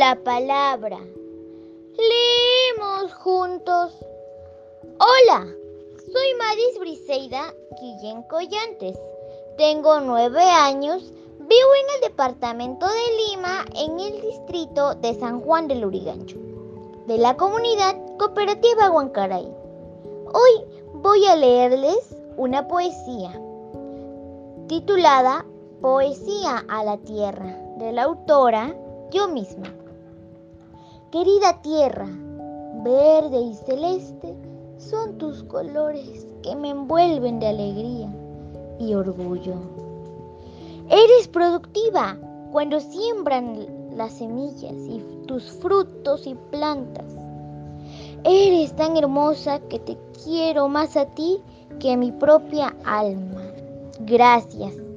la palabra. Leemos juntos. Hola, soy Maris Briseida Guillén Collantes. Tengo nueve años, vivo en el departamento de Lima, en el distrito de San Juan del Urigancho, de la comunidad cooperativa Huancaray. Hoy voy a leerles una poesía titulada Poesía a la Tierra, de la autora yo misma. Querida tierra, verde y celeste, son tus colores que me envuelven de alegría y orgullo. Eres productiva cuando siembran las semillas y tus frutos y plantas. Eres tan hermosa que te quiero más a ti que a mi propia alma. Gracias.